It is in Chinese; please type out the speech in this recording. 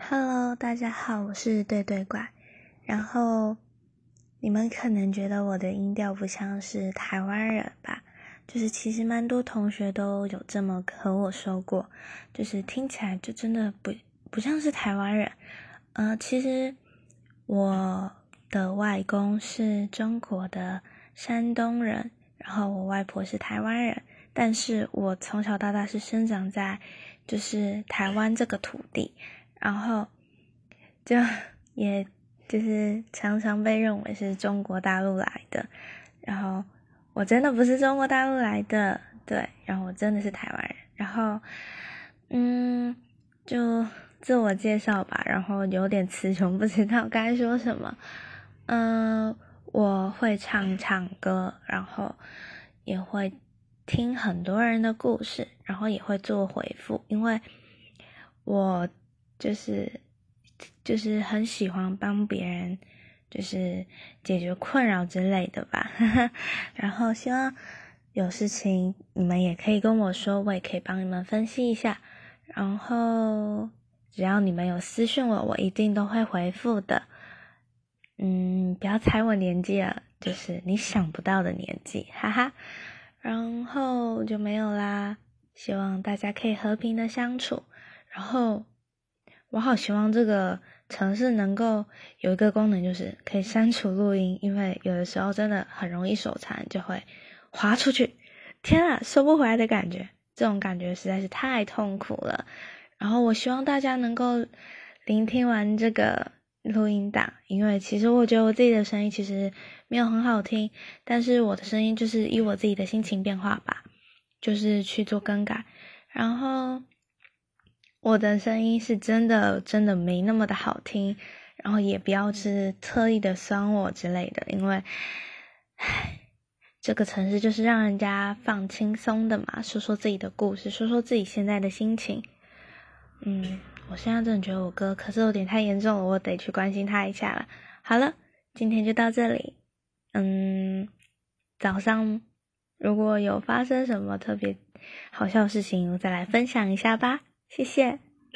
Hello，大家好，我是对对怪。然后你们可能觉得我的音调不像是台湾人吧？就是其实蛮多同学都有这么和我说过，就是听起来就真的不不像是台湾人。呃，其实我的外公是中国的山东人，然后我外婆是台湾人，但是我从小到大是生长在就是台湾这个土地。然后，就也就是常常被认为是中国大陆来的，然后我真的不是中国大陆来的，对，然后我真的是台湾人，然后，嗯，就自我介绍吧，然后有点词穷，不知道该说什么，嗯，我会唱唱歌，然后也会听很多人的故事，然后也会做回复，因为我。就是就是很喜欢帮别人，就是解决困扰之类的吧。然后希望有事情你们也可以跟我说，我也可以帮你们分析一下。然后只要你们有私信我，我一定都会回复的。嗯，不要猜我年纪了，就是你想不到的年纪，哈哈。然后就没有啦。希望大家可以和平的相处。然后。我好希望这个城市能够有一个功能，就是可以删除录音，因为有的时候真的很容易手残，就会滑出去。天啊，收不回来的感觉，这种感觉实在是太痛苦了。然后我希望大家能够聆听完这个录音档，因为其实我觉得我自己的声音其实没有很好听，但是我的声音就是以我自己的心情变化吧，就是去做更改，然后。我的声音是真的真的没那么的好听，然后也不要是特意的酸我之类的，因为，唉，这个城市就是让人家放轻松的嘛，说说自己的故事，说说自己现在的心情。嗯，我现在真的觉得我哥可是有点太严重了，我得去关心他一下了。好了，今天就到这里。嗯，早上如果有发生什么特别好笑的事情，我再来分享一下吧。谢谢。